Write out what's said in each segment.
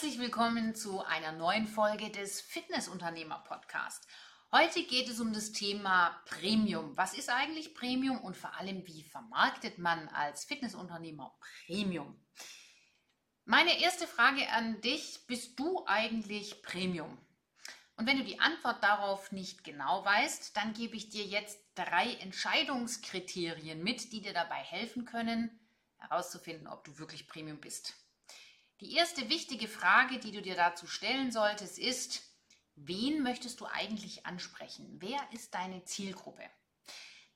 Herzlich willkommen zu einer neuen Folge des Fitnessunternehmer Podcast. Heute geht es um das Thema Premium. Was ist eigentlich Premium und vor allem, wie vermarktet man als Fitnessunternehmer Premium? Meine erste Frage an dich, bist du eigentlich Premium? Und wenn du die Antwort darauf nicht genau weißt, dann gebe ich dir jetzt drei Entscheidungskriterien mit, die dir dabei helfen können, herauszufinden, ob du wirklich Premium bist. Die erste wichtige Frage, die du dir dazu stellen solltest, ist, wen möchtest du eigentlich ansprechen? Wer ist deine Zielgruppe?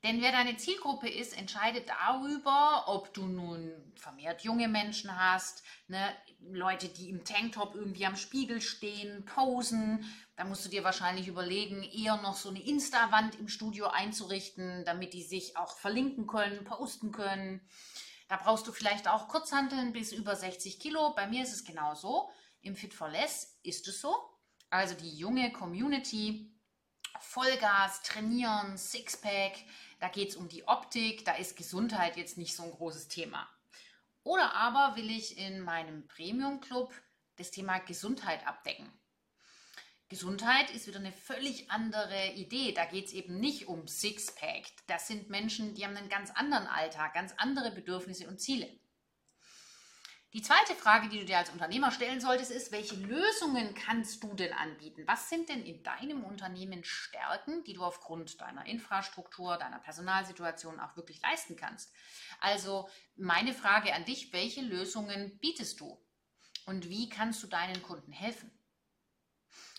Denn wer deine Zielgruppe ist, entscheidet darüber, ob du nun vermehrt junge Menschen hast, ne, Leute, die im Tanktop irgendwie am Spiegel stehen, posen. Da musst du dir wahrscheinlich überlegen, eher noch so eine Insta-Wand im Studio einzurichten, damit die sich auch verlinken können, posten können. Da brauchst du vielleicht auch Kurzhanteln bis über 60 Kilo. Bei mir ist es genau so. Im Fit for Less ist es so. Also die junge Community, Vollgas, trainieren, Sixpack, da geht es um die Optik, da ist Gesundheit jetzt nicht so ein großes Thema. Oder aber will ich in meinem Premium Club das Thema Gesundheit abdecken. Gesundheit ist wieder eine völlig andere Idee. Da geht es eben nicht um Sixpack. Das sind Menschen, die haben einen ganz anderen Alltag, ganz andere Bedürfnisse und Ziele. Die zweite Frage, die du dir als Unternehmer stellen solltest, ist, welche Lösungen kannst du denn anbieten? Was sind denn in deinem Unternehmen Stärken, die du aufgrund deiner Infrastruktur, deiner Personalsituation auch wirklich leisten kannst? Also meine Frage an dich, welche Lösungen bietest du? Und wie kannst du deinen Kunden helfen?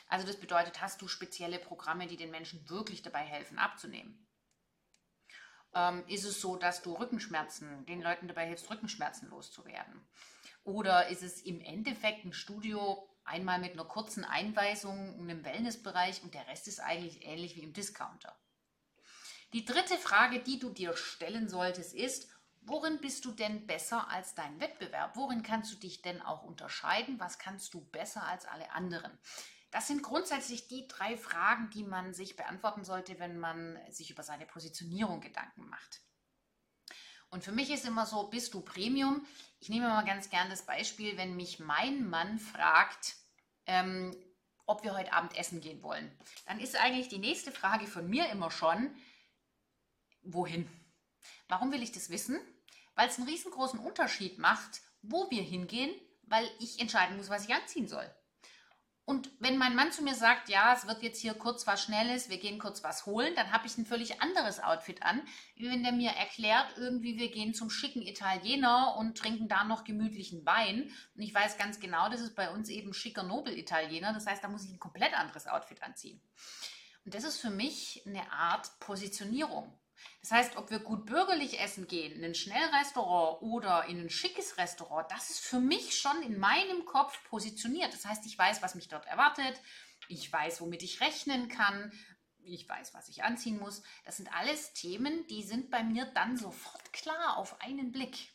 Also das bedeutet, hast du spezielle Programme, die den Menschen wirklich dabei helfen, abzunehmen? Ähm, ist es so, dass du Rückenschmerzen, den Leuten dabei hilfst, Rückenschmerzen loszuwerden? Oder ist es im Endeffekt ein Studio einmal mit einer kurzen Einweisung in einem Wellnessbereich und der Rest ist eigentlich ähnlich wie im Discounter? Die dritte Frage, die du dir stellen solltest, ist, worin bist du denn besser als dein Wettbewerb? Worin kannst du dich denn auch unterscheiden? Was kannst du besser als alle anderen? Das sind grundsätzlich die drei Fragen, die man sich beantworten sollte, wenn man sich über seine Positionierung Gedanken macht. Und für mich ist immer so, bist du Premium? Ich nehme mal ganz gern das Beispiel, wenn mich mein Mann fragt, ähm, ob wir heute Abend essen gehen wollen. Dann ist eigentlich die nächste Frage von mir immer schon, wohin? Warum will ich das wissen? Weil es einen riesengroßen Unterschied macht, wo wir hingehen, weil ich entscheiden muss, was ich anziehen soll. Und wenn mein Mann zu mir sagt, ja, es wird jetzt hier kurz was Schnelles, wir gehen kurz was holen, dann habe ich ein völlig anderes Outfit an, wie wenn der mir erklärt, irgendwie wir gehen zum schicken Italiener und trinken da noch gemütlichen Wein. Und ich weiß ganz genau, das ist bei uns eben schicker Nobel-Italiener. Das heißt, da muss ich ein komplett anderes Outfit anziehen. Und das ist für mich eine Art Positionierung. Das heißt, ob wir gut bürgerlich essen gehen, in ein Schnellrestaurant oder in ein schickes Restaurant, das ist für mich schon in meinem Kopf positioniert. Das heißt, ich weiß, was mich dort erwartet, ich weiß, womit ich rechnen kann, ich weiß, was ich anziehen muss. Das sind alles Themen, die sind bei mir dann sofort klar auf einen Blick.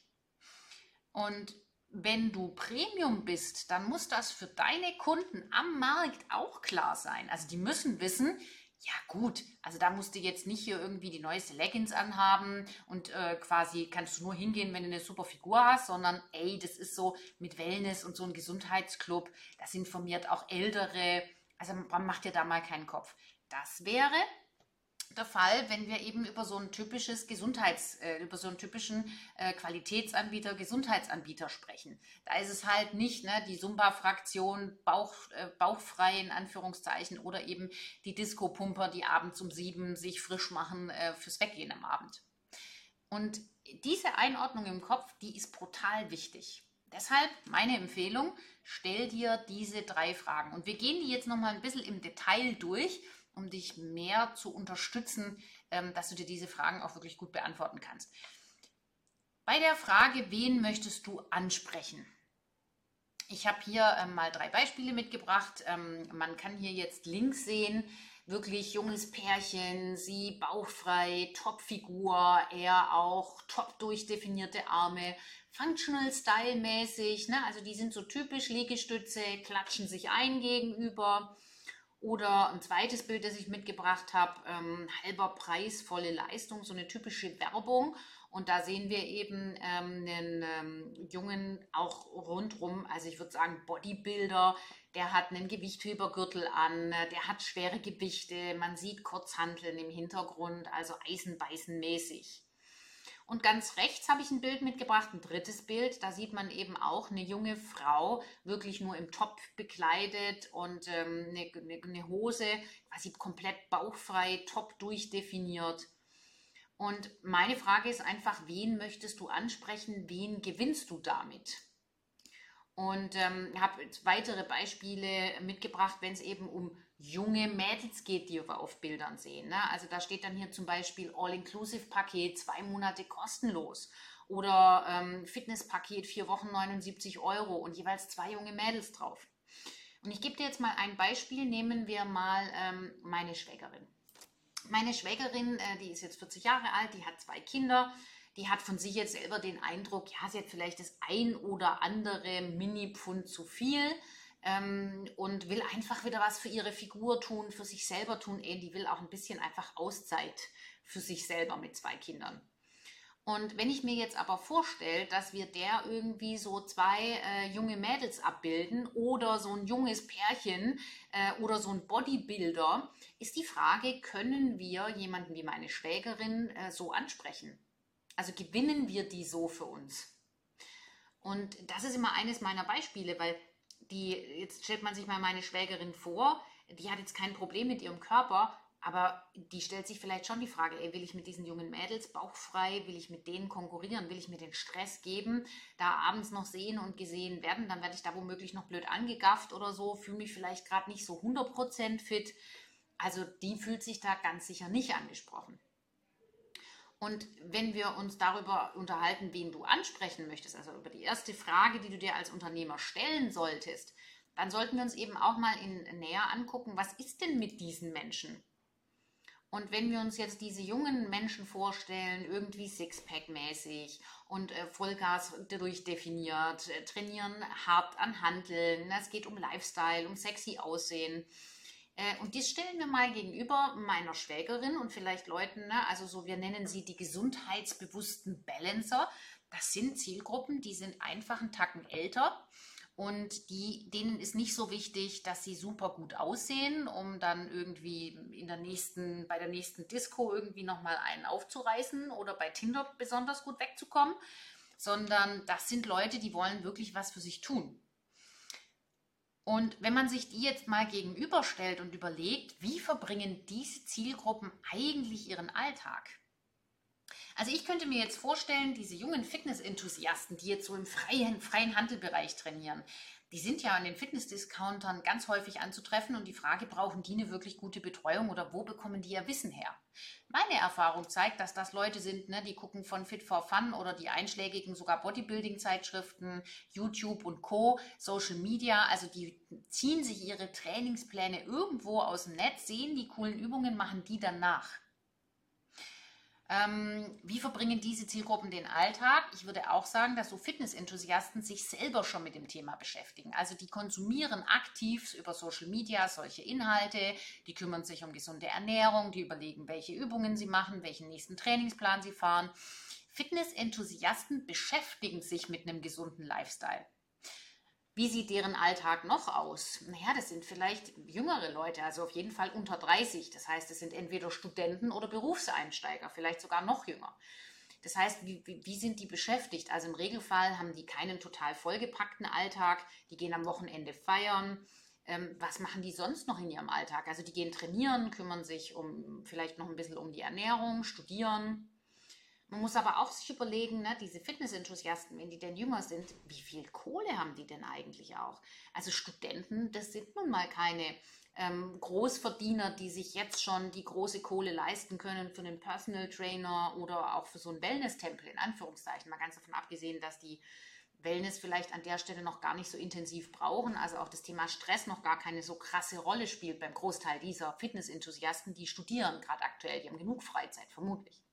Und wenn du Premium bist, dann muss das für deine Kunden am Markt auch klar sein. Also die müssen wissen, ja, gut. Also da musst du jetzt nicht hier irgendwie die neueste Leggings anhaben und äh, quasi kannst du nur hingehen, wenn du eine super Figur hast, sondern ey, das ist so mit Wellness und so ein Gesundheitsclub, das informiert auch Ältere. Also man macht dir da mal keinen Kopf. Das wäre der Fall, wenn wir eben über so ein typisches Gesundheits, äh, über so einen typischen äh, Qualitätsanbieter, Gesundheitsanbieter sprechen. Da ist es halt nicht ne, die Zumba-Fraktion Bauch, äh, bauchfrei in Anführungszeichen oder eben die Disco-Pumper, die abends um sieben sich frisch machen äh, fürs Weggehen am Abend. Und diese Einordnung im Kopf, die ist brutal wichtig. Deshalb meine Empfehlung, stell dir diese drei Fragen. Und wir gehen die jetzt nochmal ein bisschen im Detail durch um dich mehr zu unterstützen, ähm, dass du dir diese Fragen auch wirklich gut beantworten kannst. Bei der Frage, wen möchtest du ansprechen? Ich habe hier ähm, mal drei Beispiele mitgebracht. Ähm, man kann hier jetzt links sehen, wirklich junges Pärchen, sie bauchfrei, Topfigur, er auch top durchdefinierte Arme, Functional Style mäßig, ne? also die sind so typisch Liegestütze, klatschen sich ein gegenüber. Oder ein zweites Bild, das ich mitgebracht habe, ähm, halber Preis, volle Leistung, so eine typische Werbung. Und da sehen wir eben ähm, einen ähm, Jungen auch rundrum, also ich würde sagen Bodybuilder, der hat einen Gewichthebergürtel an, der hat schwere Gewichte, man sieht Kurzhanteln im Hintergrund, also Eisenbeißenmäßig. Und ganz rechts habe ich ein Bild mitgebracht, ein drittes Bild. Da sieht man eben auch eine junge Frau, wirklich nur im Top bekleidet und ähm, eine, eine, eine Hose, quasi komplett bauchfrei, top durchdefiniert. Und meine Frage ist einfach, wen möchtest du ansprechen, wen gewinnst du damit? Und ähm, habe weitere Beispiele mitgebracht, wenn es eben um junge Mädels geht, die wir auf Bildern sehen. Ne? Also da steht dann hier zum Beispiel All-Inclusive-Paket, zwei Monate kostenlos. Oder ähm, Fitnesspaket, vier Wochen 79 Euro und jeweils zwei junge Mädels drauf. Und ich gebe dir jetzt mal ein Beispiel. Nehmen wir mal ähm, meine Schwägerin. Meine Schwägerin, äh, die ist jetzt 40 Jahre alt, die hat zwei Kinder. Die hat von sich jetzt selber den Eindruck, ja, sie hat vielleicht das ein oder andere Mini-Pfund zu viel ähm, und will einfach wieder was für ihre Figur tun, für sich selber tun. Die will auch ein bisschen einfach Auszeit für sich selber mit zwei Kindern. Und wenn ich mir jetzt aber vorstelle, dass wir der irgendwie so zwei äh, junge Mädels abbilden oder so ein junges Pärchen äh, oder so ein Bodybuilder, ist die Frage, können wir jemanden wie meine Schwägerin äh, so ansprechen? Also gewinnen wir die so für uns? Und das ist immer eines meiner Beispiele, weil die, jetzt stellt man sich mal meine Schwägerin vor, die hat jetzt kein Problem mit ihrem Körper, aber die stellt sich vielleicht schon die Frage, ey, will ich mit diesen jungen Mädels bauchfrei, will ich mit denen konkurrieren, will ich mir den Stress geben, da abends noch sehen und gesehen werden, dann werde ich da womöglich noch blöd angegafft oder so, fühle mich vielleicht gerade nicht so 100% fit. Also die fühlt sich da ganz sicher nicht angesprochen. Und wenn wir uns darüber unterhalten, wen du ansprechen möchtest, also über die erste Frage, die du dir als Unternehmer stellen solltest, dann sollten wir uns eben auch mal in, näher angucken, was ist denn mit diesen Menschen? Und wenn wir uns jetzt diese jungen Menschen vorstellen, irgendwie Sixpack-mäßig und äh, Vollgas durchdefiniert, äh, trainieren hart an Handeln, es geht um Lifestyle, um sexy Aussehen. Äh, und das stellen wir mal gegenüber meiner Schwägerin und vielleicht Leuten, ne, also so, wir nennen sie die gesundheitsbewussten Balancer. Das sind Zielgruppen, die sind einfach einen Tacken älter und die, denen ist nicht so wichtig, dass sie super gut aussehen, um dann irgendwie in der nächsten, bei der nächsten Disco irgendwie nochmal einen aufzureißen oder bei Tinder besonders gut wegzukommen, sondern das sind Leute, die wollen wirklich was für sich tun. Und wenn man sich die jetzt mal gegenüberstellt und überlegt, wie verbringen diese Zielgruppen eigentlich ihren Alltag? Also ich könnte mir jetzt vorstellen, diese jungen Fitness-Enthusiasten, die jetzt so im freien, freien Handelbereich trainieren, die sind ja an den Fitness-Discountern ganz häufig anzutreffen und die Frage, brauchen die eine wirklich gute Betreuung oder wo bekommen die ihr Wissen her? Meine Erfahrung zeigt, dass das Leute sind, ne, die gucken von Fit for Fun oder die einschlägigen sogar Bodybuilding-Zeitschriften, YouTube und Co., Social Media, also die ziehen sich ihre Trainingspläne irgendwo aus dem Netz, sehen die coolen Übungen, machen die dann nach. Ähm, wie verbringen diese Zielgruppen den Alltag? Ich würde auch sagen, dass so Fitness-Enthusiasten sich selber schon mit dem Thema beschäftigen. Also die konsumieren aktiv über Social Media solche Inhalte, die kümmern sich um gesunde Ernährung, die überlegen, welche Übungen sie machen, welchen nächsten Trainingsplan sie fahren. Fitness-Enthusiasten beschäftigen sich mit einem gesunden Lifestyle. Wie sieht deren Alltag noch aus? Naja, das sind vielleicht jüngere Leute, also auf jeden Fall unter 30. Das heißt, es sind entweder Studenten oder Berufseinsteiger, vielleicht sogar noch jünger. Das heißt, wie, wie, sind die beschäftigt? Also im Regelfall haben die keinen total vollgepackten Alltag, die gehen am Wochenende feiern. Ähm, was machen die sonst noch in ihrem Alltag? Also die gehen trainieren, kümmern sich um vielleicht noch ein bisschen um die Ernährung, studieren, man muss aber auch sich überlegen, ne, diese Fitness-Enthusiasten, wenn die denn jünger sind, wie viel Kohle haben die denn eigentlich auch? Also Studenten, das sind nun mal keine ähm, Großverdiener, die sich jetzt schon die große Kohle leisten können für einen Personal Trainer oder auch für so einen Wellness-Tempel, in Anführungszeichen. Mal ganz davon abgesehen, dass die Wellness vielleicht an der Stelle noch gar nicht so intensiv brauchen, also auch das Thema Stress noch gar keine so krasse Rolle spielt beim Großteil dieser Fitness-Enthusiasten, die studieren gerade aktuell, die haben genug Freizeit, vermutlich.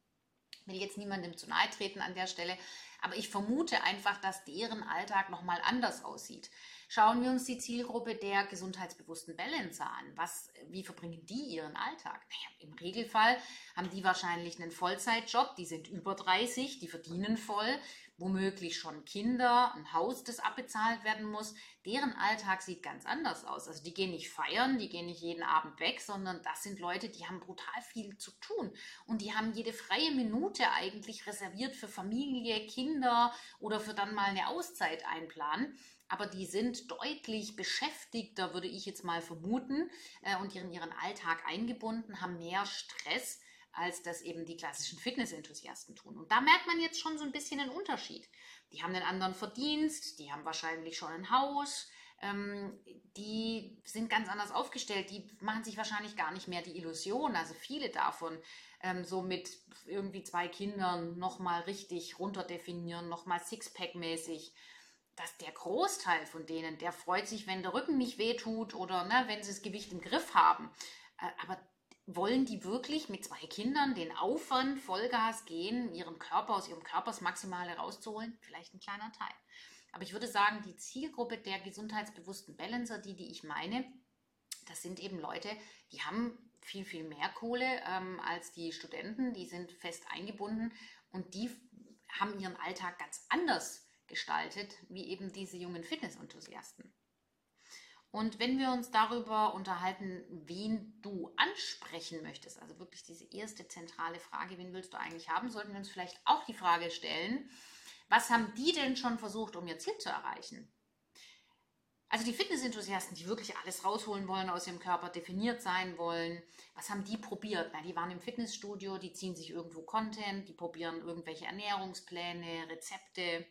Will jetzt niemandem zu nahe treten an der Stelle, aber ich vermute einfach, dass deren Alltag nochmal anders aussieht. Schauen wir uns die Zielgruppe der gesundheitsbewussten Balancer an. Was, wie verbringen die ihren Alltag? Naja, Im Regelfall haben die wahrscheinlich einen Vollzeitjob, die sind über 30, die verdienen voll, womöglich schon Kinder, ein Haus, das abbezahlt werden muss. Deren Alltag sieht ganz anders aus. Also die gehen nicht feiern, die gehen nicht jeden Abend weg, sondern das sind Leute, die haben brutal viel zu tun. Und die haben jede freie Minute eigentlich reserviert für Familie, Kinder oder für dann mal eine Auszeit einplanen aber die sind deutlich beschäftigter, würde ich jetzt mal vermuten, äh, und in ihren Alltag eingebunden, haben mehr Stress als das eben die klassischen Fitnessenthusiasten tun. Und da merkt man jetzt schon so ein bisschen einen Unterschied. Die haben einen anderen Verdienst, die haben wahrscheinlich schon ein Haus, ähm, die sind ganz anders aufgestellt, die machen sich wahrscheinlich gar nicht mehr die Illusion, also viele davon, ähm, so mit irgendwie zwei Kindern nochmal richtig runterdefinieren, nochmal Sixpack-mäßig dass der Großteil von denen, der freut sich, wenn der Rücken nicht wehtut oder ne, wenn sie das Gewicht im Griff haben. Äh, aber wollen die wirklich mit zwei Kindern den Aufwand, Vollgas gehen, ihren Körper aus ihrem Körper das Maximale rauszuholen? Vielleicht ein kleiner Teil. Aber ich würde sagen, die Zielgruppe der gesundheitsbewussten Balancer, die, die ich meine, das sind eben Leute, die haben viel, viel mehr Kohle ähm, als die Studenten, die sind fest eingebunden und die haben ihren Alltag ganz anders gestaltet, wie eben diese jungen Fitnessenthusiasten. Und wenn wir uns darüber unterhalten, wen du ansprechen möchtest, also wirklich diese erste zentrale Frage, wen willst du eigentlich haben, sollten wir uns vielleicht auch die Frage stellen, was haben die denn schon versucht, um ihr Ziel zu erreichen? Also die Fitnessenthusiasten, die wirklich alles rausholen wollen aus ihrem Körper, definiert sein wollen, was haben die probiert? Na, die waren im Fitnessstudio, die ziehen sich irgendwo Content, die probieren irgendwelche Ernährungspläne, Rezepte,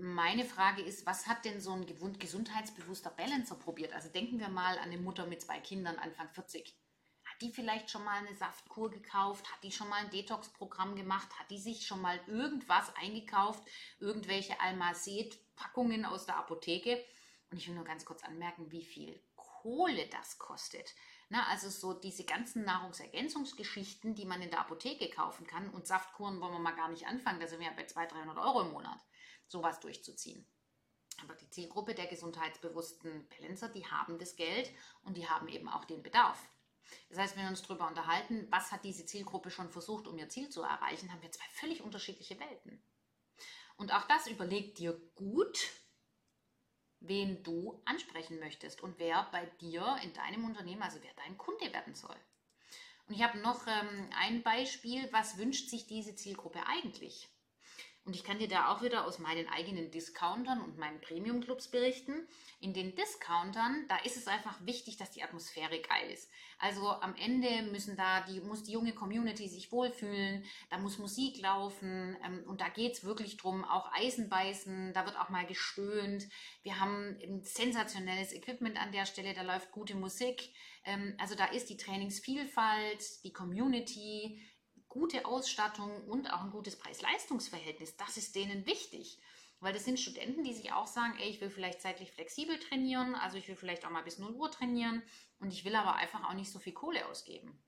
meine Frage ist, was hat denn so ein gesundheitsbewusster Balancer probiert? Also denken wir mal an eine Mutter mit zwei Kindern Anfang 40. Hat die vielleicht schon mal eine Saftkur gekauft? Hat die schon mal ein Detox-Programm gemacht? Hat die sich schon mal irgendwas eingekauft? Irgendwelche Almacet-Packungen aus der Apotheke? Und ich will nur ganz kurz anmerken, wie viel Kohle das kostet. Na, also so diese ganzen Nahrungsergänzungsgeschichten, die man in der Apotheke kaufen kann und Saftkuren wollen wir mal gar nicht anfangen, da sind wir ja bei 200, 300 Euro im Monat sowas durchzuziehen. Aber die Zielgruppe der gesundheitsbewussten Balancer, die haben das Geld und die haben eben auch den Bedarf. Das heißt, wenn wir uns darüber unterhalten, was hat diese Zielgruppe schon versucht, um ihr Ziel zu erreichen, haben wir zwei völlig unterschiedliche Welten. Und auch das überlegt dir gut, wen du ansprechen möchtest und wer bei dir in deinem Unternehmen, also wer dein Kunde werden soll. Und ich habe noch ähm, ein Beispiel, was wünscht sich diese Zielgruppe eigentlich? Und ich kann dir da auch wieder aus meinen eigenen Discountern und meinen Premium-Clubs berichten. In den Discountern, da ist es einfach wichtig, dass die Atmosphäre geil ist. Also am Ende müssen da die, muss die junge Community sich wohlfühlen, da muss Musik laufen ähm, und da geht es wirklich drum, auch Eisen beißen, da wird auch mal gestöhnt. Wir haben ein sensationelles Equipment an der Stelle, da läuft gute Musik. Ähm, also da ist die Trainingsvielfalt, die Community, gute Ausstattung und auch ein gutes Preis-Leistungs-Verhältnis, das ist denen wichtig. Weil das sind Studenten, die sich auch sagen, ey, ich will vielleicht zeitlich flexibel trainieren, also ich will vielleicht auch mal bis 0 Uhr trainieren und ich will aber einfach auch nicht so viel Kohle ausgeben.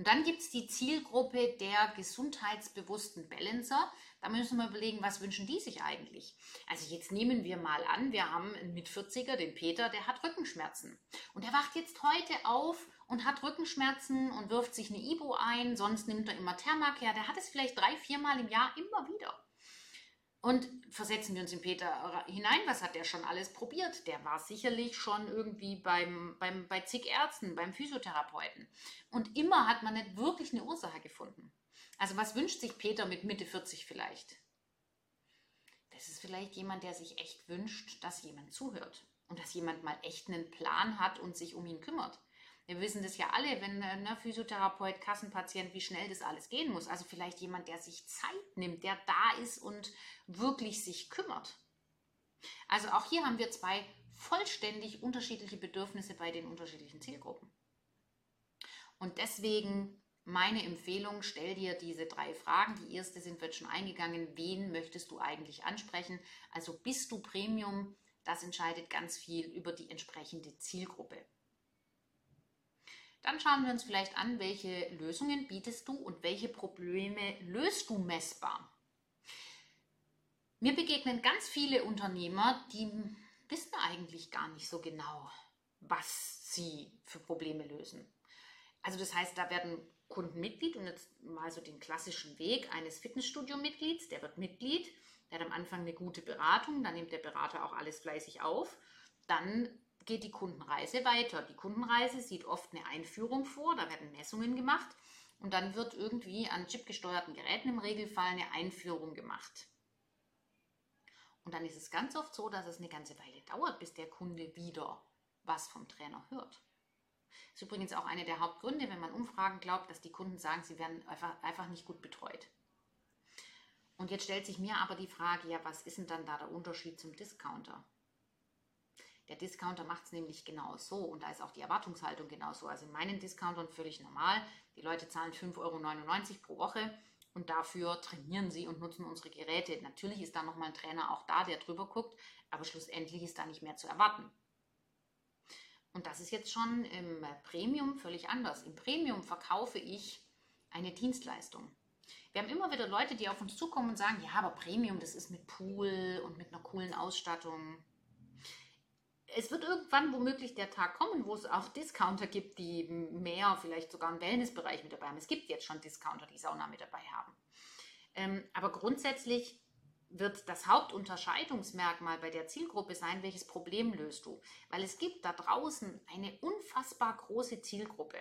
Und dann gibt es die Zielgruppe der gesundheitsbewussten Balancer. Da müssen wir überlegen, was wünschen die sich eigentlich? Also jetzt nehmen wir mal an, wir haben einen mit 40er, den Peter, der hat Rückenschmerzen. Und er wacht jetzt heute auf und hat Rückenschmerzen und wirft sich eine Ibo ein, sonst nimmt er immer Thermak her. Der hat es vielleicht drei, viermal im Jahr immer wieder. Und versetzen wir uns in Peter hinein, was hat der schon alles probiert? Der war sicherlich schon irgendwie beim, beim, bei zig Ärzten, beim Physiotherapeuten. Und immer hat man nicht wirklich eine Ursache gefunden. Also was wünscht sich Peter mit Mitte 40 vielleicht? Das ist vielleicht jemand, der sich echt wünscht, dass jemand zuhört und dass jemand mal echt einen Plan hat und sich um ihn kümmert. Wir wissen das ja alle, wenn ein ne, Physiotherapeut, Kassenpatient, wie schnell das alles gehen muss. Also vielleicht jemand, der sich Zeit nimmt, der da ist und wirklich sich kümmert. Also auch hier haben wir zwei vollständig unterschiedliche Bedürfnisse bei den unterschiedlichen Zielgruppen. Und deswegen meine Empfehlung, stell dir diese drei Fragen. Die erste sind wir schon eingegangen. Wen möchtest du eigentlich ansprechen? Also bist du Premium? Das entscheidet ganz viel über die entsprechende Zielgruppe. Dann schauen wir uns vielleicht an, welche Lösungen bietest du und welche Probleme löst du messbar. Mir begegnen ganz viele Unternehmer, die wissen eigentlich gar nicht so genau, was sie für Probleme lösen. Also das heißt, da werden Kunden Mitglied und jetzt mal so den klassischen Weg eines Fitnessstudio-Mitglieds, der wird Mitglied, der hat am Anfang eine gute Beratung, dann nimmt der Berater auch alles fleißig auf, dann geht die Kundenreise weiter. Die Kundenreise sieht oft eine Einführung vor, da werden Messungen gemacht und dann wird irgendwie an chipgesteuerten Geräten im Regelfall eine Einführung gemacht. Und dann ist es ganz oft so, dass es eine ganze Weile dauert, bis der Kunde wieder was vom Trainer hört. Das ist übrigens auch eine der Hauptgründe, wenn man Umfragen glaubt, dass die Kunden sagen, sie werden einfach, einfach nicht gut betreut. Und jetzt stellt sich mir aber die Frage, ja, was ist denn dann da der Unterschied zum Discounter? Der Discounter macht es nämlich genau so und da ist auch die Erwartungshaltung genauso. Also in meinen Discountern völlig normal. Die Leute zahlen 5,99 Euro pro Woche und dafür trainieren sie und nutzen unsere Geräte. Natürlich ist da nochmal ein Trainer auch da, der drüber guckt, aber schlussendlich ist da nicht mehr zu erwarten. Und das ist jetzt schon im Premium völlig anders. Im Premium verkaufe ich eine Dienstleistung. Wir haben immer wieder Leute, die auf uns zukommen und sagen, ja, aber Premium, das ist mit Pool und mit einer coolen Ausstattung es wird irgendwann womöglich der Tag kommen, wo es auch Discounter gibt, die mehr, vielleicht sogar einen Wellnessbereich mit dabei haben. Es gibt jetzt schon Discounter, die Sauna mit dabei haben. Ähm, aber grundsätzlich wird das Hauptunterscheidungsmerkmal bei der Zielgruppe sein, welches Problem löst du. Weil es gibt da draußen eine unfassbar große Zielgruppe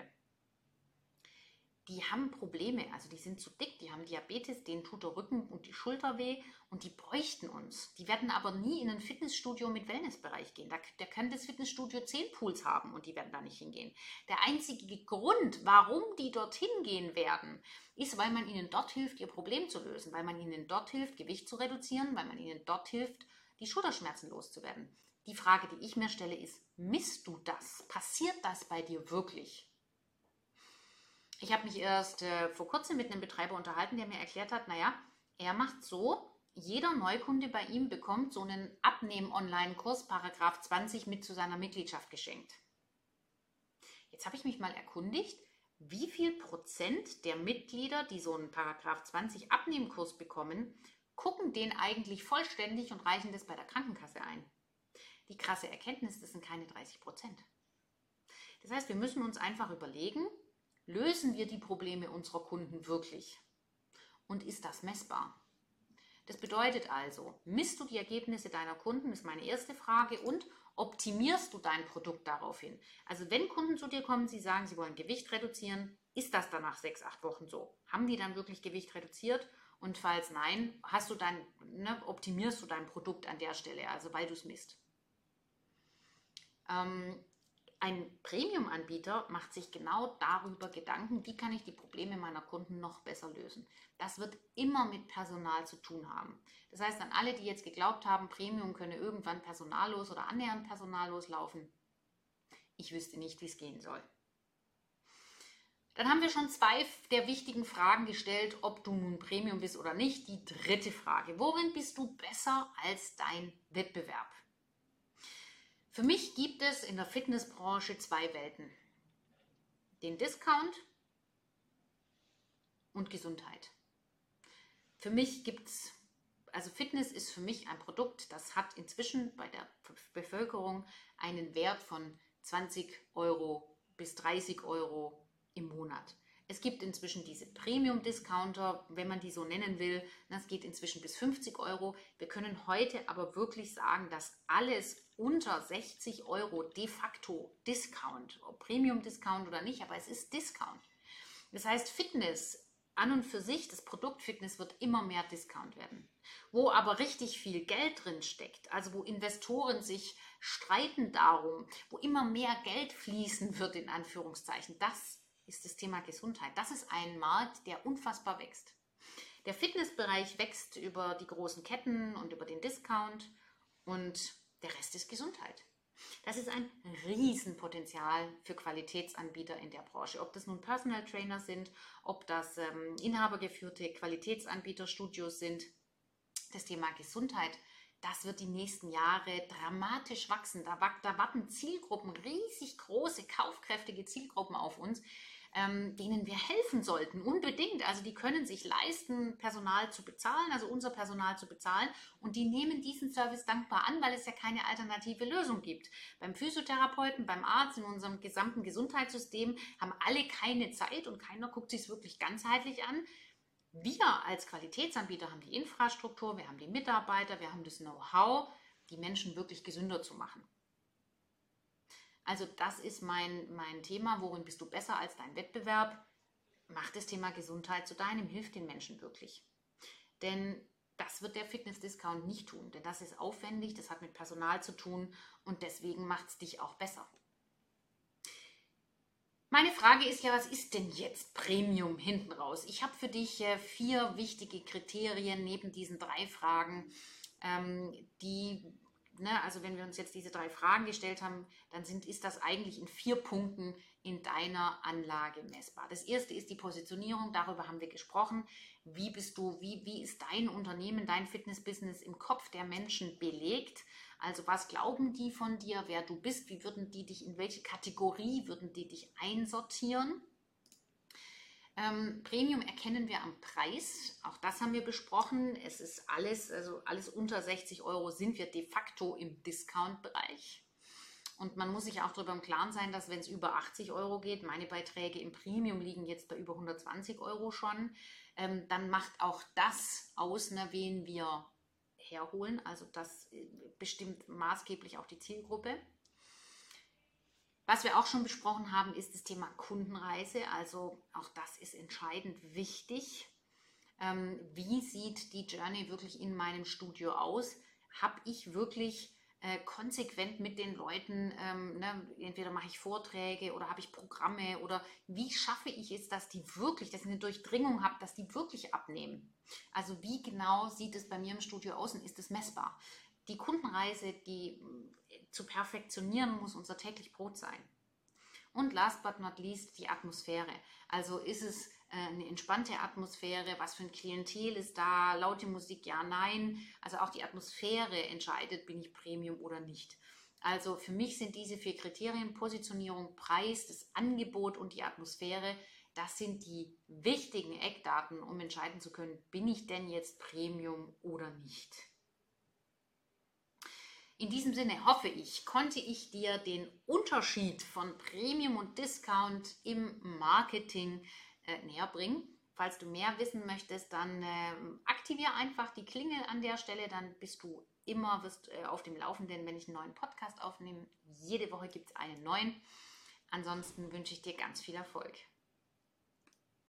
die haben Probleme, also die sind zu dick, die haben Diabetes, denen tut der Rücken und die Schulter weh und die bräuchten uns. Die werden aber nie in ein Fitnessstudio mit Wellnessbereich gehen. Da, der kann das Fitnessstudio zehn Pools haben und die werden da nicht hingehen. Der einzige Grund, warum die dorthin gehen werden, ist, weil man ihnen dort hilft, ihr Problem zu lösen, weil man ihnen dort hilft, Gewicht zu reduzieren, weil man ihnen dort hilft, die Schulterschmerzen loszuwerden. Die Frage, die ich mir stelle, ist, misst du das? Passiert das bei dir wirklich? Ich habe mich erst äh, vor kurzem mit einem Betreiber unterhalten, der mir erklärt hat, naja, er macht so, jeder Neukunde bei ihm bekommt so einen Abnehmen-Online-Kurs, Paragraph 20, mit zu seiner Mitgliedschaft geschenkt. Jetzt habe ich mich mal erkundigt, wie viel Prozent der Mitglieder, die so einen Paragraph 20 Abnehmkurs bekommen, gucken den eigentlich vollständig und reichen das bei der Krankenkasse ein. Die krasse Erkenntnis, das sind keine 30 Prozent. Das heißt, wir müssen uns einfach überlegen, Lösen wir die Probleme unserer Kunden wirklich? Und ist das messbar? Das bedeutet also, misst du die Ergebnisse deiner Kunden, ist meine erste Frage, und optimierst du dein Produkt daraufhin? Also wenn Kunden zu dir kommen, sie sagen, sie wollen Gewicht reduzieren, ist das dann nach sechs, acht Wochen so? Haben die dann wirklich Gewicht reduziert? Und falls nein, hast du dann, ne, optimierst du dein Produkt an der Stelle, also weil du es misst. Ähm, ein Premium-Anbieter macht sich genau darüber Gedanken, wie kann ich die Probleme meiner Kunden noch besser lösen. Das wird immer mit Personal zu tun haben. Das heißt, an alle, die jetzt geglaubt haben, Premium könne irgendwann personallos oder annähernd personallos laufen, ich wüsste nicht, wie es gehen soll. Dann haben wir schon zwei der wichtigen Fragen gestellt, ob du nun Premium bist oder nicht. Die dritte Frage, worin bist du besser als dein Wettbewerb? Für mich gibt es in der Fitnessbranche zwei Welten. Den Discount und Gesundheit. Für mich gibt es, also Fitness ist für mich ein Produkt, das hat inzwischen bei der Bevölkerung einen Wert von 20 Euro bis 30 Euro im Monat. Es gibt inzwischen diese Premium-Discounter, wenn man die so nennen will. Das geht inzwischen bis 50 Euro. Wir können heute aber wirklich sagen, dass alles unter 60 Euro de facto Discount, Premium-Discount oder nicht, aber es ist Discount. Das heißt, Fitness an und für sich, das Produkt Fitness wird immer mehr Discount werden. Wo aber richtig viel Geld drin steckt, also wo Investoren sich streiten darum, wo immer mehr Geld fließen wird, in Anführungszeichen, das ist das Thema Gesundheit. Das ist ein Markt, der unfassbar wächst. Der Fitnessbereich wächst über die großen Ketten und über den Discount und der Rest ist Gesundheit. Das ist ein Riesenpotenzial für Qualitätsanbieter in der Branche. Ob das nun Personal Trainer sind, ob das ähm, inhabergeführte Qualitätsanbieterstudios sind. Das Thema Gesundheit das wird die nächsten Jahre dramatisch wachsen. Da, da warten Zielgruppen, riesig große, kaufkräftige Zielgruppen auf uns, ähm, denen wir helfen sollten, unbedingt. Also die können sich leisten, Personal zu bezahlen, also unser Personal zu bezahlen und die nehmen diesen Service dankbar an, weil es ja keine alternative Lösung gibt. Beim Physiotherapeuten, beim Arzt, in unserem gesamten Gesundheitssystem haben alle keine Zeit und keiner guckt sich es wirklich ganzheitlich an. Wir als Qualitätsanbieter haben die Infrastruktur, wir haben die Mitarbeiter, wir haben das Know-how, die Menschen wirklich gesünder zu machen. Also das ist mein, mein Thema. Worin bist du besser als dein Wettbewerb? Mach das Thema Gesundheit zu deinem, hilf den Menschen wirklich. Denn das wird der Fitness-Discount nicht tun, denn das ist aufwendig, das hat mit Personal zu tun und deswegen macht es dich auch besser. Meine Frage ist ja, was ist denn jetzt Premium hinten raus? Ich habe für dich äh, vier wichtige Kriterien neben diesen drei Fragen, ähm, die ne, also wenn wir uns jetzt diese drei Fragen gestellt haben, dann sind, ist das eigentlich in vier Punkten in deiner Anlage messbar. Das erste ist die Positionierung, darüber haben wir gesprochen. Wie bist du, wie, wie ist dein Unternehmen, dein Fitnessbusiness im Kopf der Menschen belegt? Also was glauben die von dir, wer du bist? Wie würden die dich, in welche Kategorie würden die dich einsortieren? Ähm, Premium erkennen wir am Preis. Auch das haben wir besprochen. Es ist alles, also alles unter 60 Euro sind wir de facto im Discount-Bereich. Und man muss sich auch darüber im Klaren sein, dass wenn es über 80 Euro geht, meine Beiträge im Premium liegen jetzt bei über 120 Euro schon, ähm, dann macht auch das aus, ne, wen wir herholen. Also das äh, bestimmt maßgeblich auch die Zielgruppe. Was wir auch schon besprochen haben, ist das Thema Kundenreise. Also auch das ist entscheidend wichtig. Ähm, wie sieht die Journey wirklich in meinem Studio aus? Habe ich wirklich äh, konsequent mit den Leuten, ähm, ne, entweder mache ich Vorträge oder habe ich Programme oder wie schaffe ich es, dass die wirklich, dass ich eine Durchdringung habe, dass die wirklich abnehmen? Also wie genau sieht es bei mir im Studio aus und ist es messbar? Die Kundenreise, die zu perfektionieren, muss unser täglich Brot sein. Und last but not least die Atmosphäre. Also ist es äh, eine entspannte Atmosphäre, was für ein Klientel ist da, laute Musik, ja, nein. Also auch die Atmosphäre entscheidet, bin ich Premium oder nicht. Also für mich sind diese vier Kriterien, Positionierung, Preis, das Angebot und die Atmosphäre, das sind die wichtigen Eckdaten, um entscheiden zu können, bin ich denn jetzt Premium oder nicht. In diesem Sinne hoffe ich, konnte ich dir den Unterschied von Premium und Discount im Marketing äh, näher bringen. Falls du mehr wissen möchtest, dann äh, aktiviere einfach die Klingel an der Stelle, dann bist du immer wirst, äh, auf dem Laufenden, wenn ich einen neuen Podcast aufnehme. Jede Woche gibt es einen neuen. Ansonsten wünsche ich dir ganz viel Erfolg.